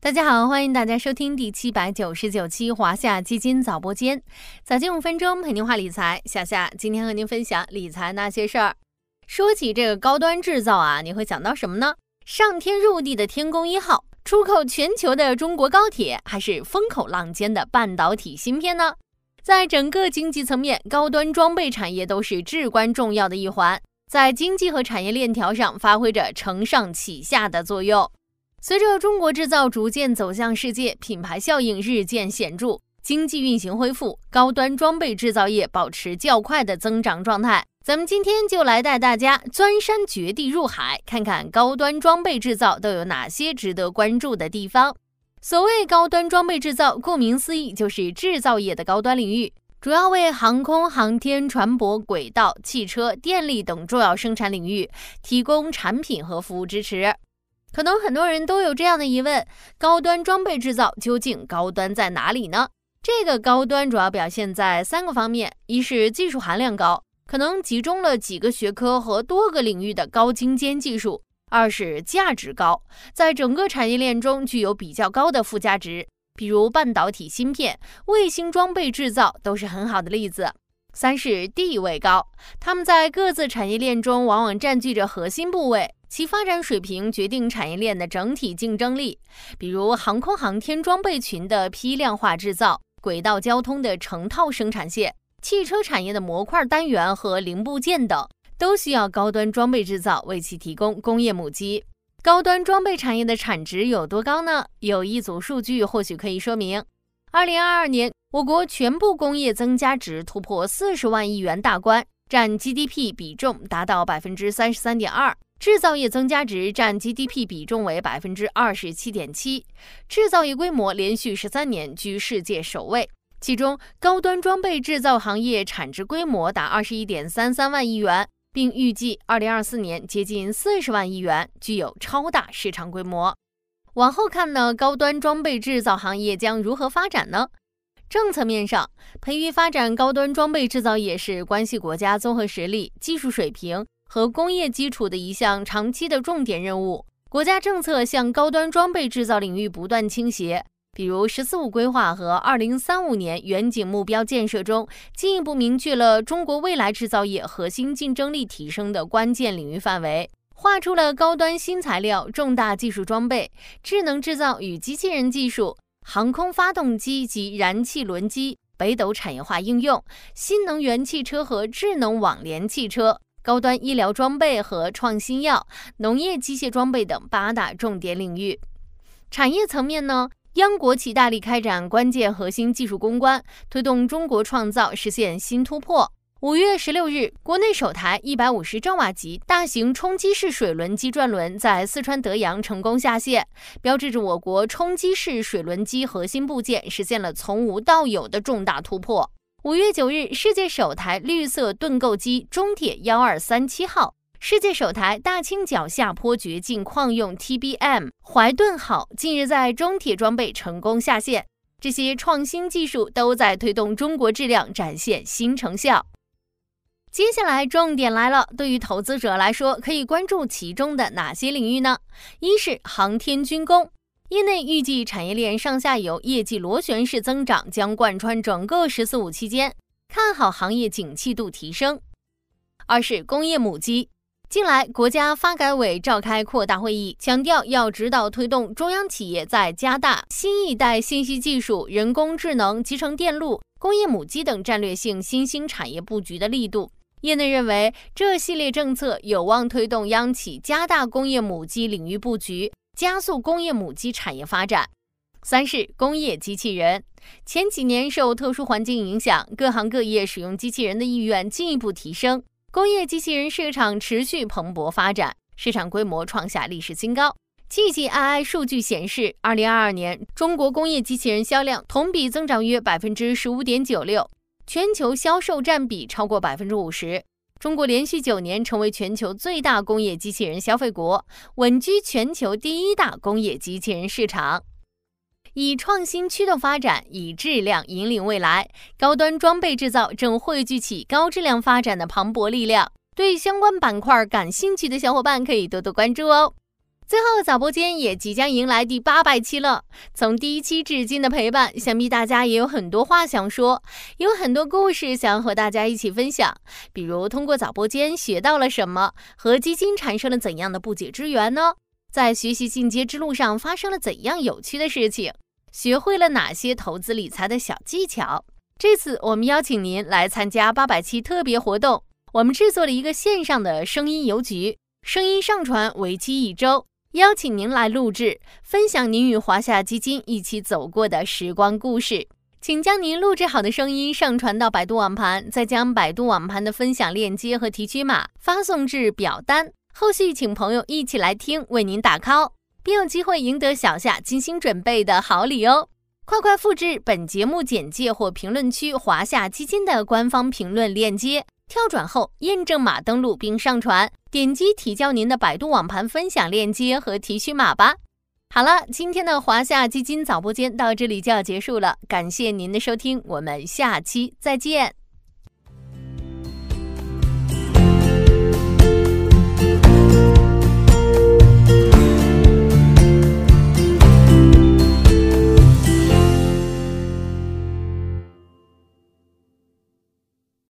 大家好，欢迎大家收听第七百九十九期华夏基金早播间，早间五分钟陪您话理财。小夏今天和您分享理财那些事儿。说起这个高端制造啊，你会想到什么呢？上天入地的天宫一号，出口全球的中国高铁，还是风口浪尖的半导体芯片呢？在整个经济层面，高端装备产业都是至关重要的一环，在经济和产业链条上发挥着承上启下的作用。随着中国制造逐渐走向世界，品牌效应日渐显著，经济运行恢复，高端装备制造业保持较快的增长状态。咱们今天就来带大家钻山掘地入海，看看高端装备制造都有哪些值得关注的地方。所谓高端装备制造，顾名思义就是制造业的高端领域，主要为航空航天、船舶、轨道、汽车、电力等重要生产领域提供产品和服务支持。可能很多人都有这样的疑问：高端装备制造究竟高端在哪里呢？这个高端主要表现在三个方面：一是技术含量高，可能集中了几个学科和多个领域的高精尖技术；二是价值高，在整个产业链中具有比较高的附加值，比如半导体芯片、卫星装备制造都是很好的例子；三是地位高，他们在各自产业链中往往占据着核心部位。其发展水平决定产业链的整体竞争力，比如航空航天装备群的批量化制造、轨道交通的成套生产线、汽车产业的模块单元和零部件等，都需要高端装备制造为其提供工业母机。高端装备产业的产值有多高呢？有一组数据或许可以说明：二零二二年，我国全部工业增加值突破四十万亿元大关，占 GDP 比重达到百分之三十三点二。制造业增加值占 GDP 比重为百分之二十七点七，制造业规模连续十三年居世界首位。其中，高端装备制造行业产值规模达二十一点三三万亿元，并预计二零二四年接近四十万亿元，具有超大市场规模。往后看呢，高端装备制造行业将如何发展呢？政策面上，培育发展高端装备制造业是关系国家综合实力、技术水平。和工业基础的一项长期的重点任务，国家政策向高端装备制造领域不断倾斜。比如“十四五”规划和二零三五年远景目标建设中，进一步明确了中国未来制造业核心竞争力提升的关键领域范围，划出了高端新材料、重大技术装备、智能制造与机器人技术、航空发动机及燃气轮机、北斗产业化应用、新能源汽车和智能网联汽车。高端医疗装备和创新药、农业机械装备等八大重点领域。产业层面呢，央国企大力开展关键核心技术攻关，推动中国创造实现新突破。五月十六日，国内首台一百五十兆瓦级大型冲击式水轮机转轮在四川德阳成功下线，标志着我国冲击式水轮机核心部件实现了从无到有的重大突破。五月九日，世界首台绿色盾构机中铁幺二三七号，世界首台大清角下坡掘进矿用 TBM 怀盾号近日在中铁装备成功下线。这些创新技术都在推动中国质量展现新成效。接下来重点来了，对于投资者来说，可以关注其中的哪些领域呢？一是航天军工。业内预计，产业链上下游业绩螺旋式增长将贯穿整个“十四五”期间，看好行业景气度提升。二是工业母机，近来国家发改委召开扩大会议，强调要指导推动中央企业在加大新一代信息技术、人工智能、集成电路、工业母机等战略性新兴产业布局的力度。业内认为，这系列政策有望推动央企加大工业母机领域布局。加速工业母机产业发展。三是工业机器人，前几年受特殊环境影响，各行各业使用机器人的意愿进一步提升，工业机器人市场持续蓬勃发展，市场规模创下历史新高。G G I I 数据显示，二零二二年中国工业机器人销量同比增长约百分之十五点九六，全球销售占比超过百分之五十。中国连续九年成为全球最大工业机器人消费国，稳居全球第一大工业机器人市场。以创新驱动发展，以质量引领未来，高端装备制造正汇聚起高质量发展的磅礴力量。对相关板块感兴趣的小伙伴可以多多关注哦。最后，早播间也即将迎来第八百期了。从第一期至今的陪伴，想必大家也有很多话想说，有很多故事想要和大家一起分享。比如，通过早播间学到了什么，和基金产生了怎样的不解之缘呢？在学习进阶之路上发生了怎样有趣的事情？学会了哪些投资理财的小技巧？这次我们邀请您来参加八百期特别活动，我们制作了一个线上的声音邮局，声音上传为期一周。邀请您来录制，分享您与华夏基金一起走过的时光故事。请将您录制好的声音上传到百度网盘，再将百度网盘的分享链接和提取码发送至表单。后续请朋友一起来听，为您打 call，并有机会赢得小夏精心准备的好礼哦！快快复制本节目简介或评论区华夏基金的官方评论链接。跳转后，验证码登录并上传，点击提交您的百度网盘分享链接和提取码吧。好了，今天的华夏基金早播间到这里就要结束了，感谢您的收听，我们下期再见。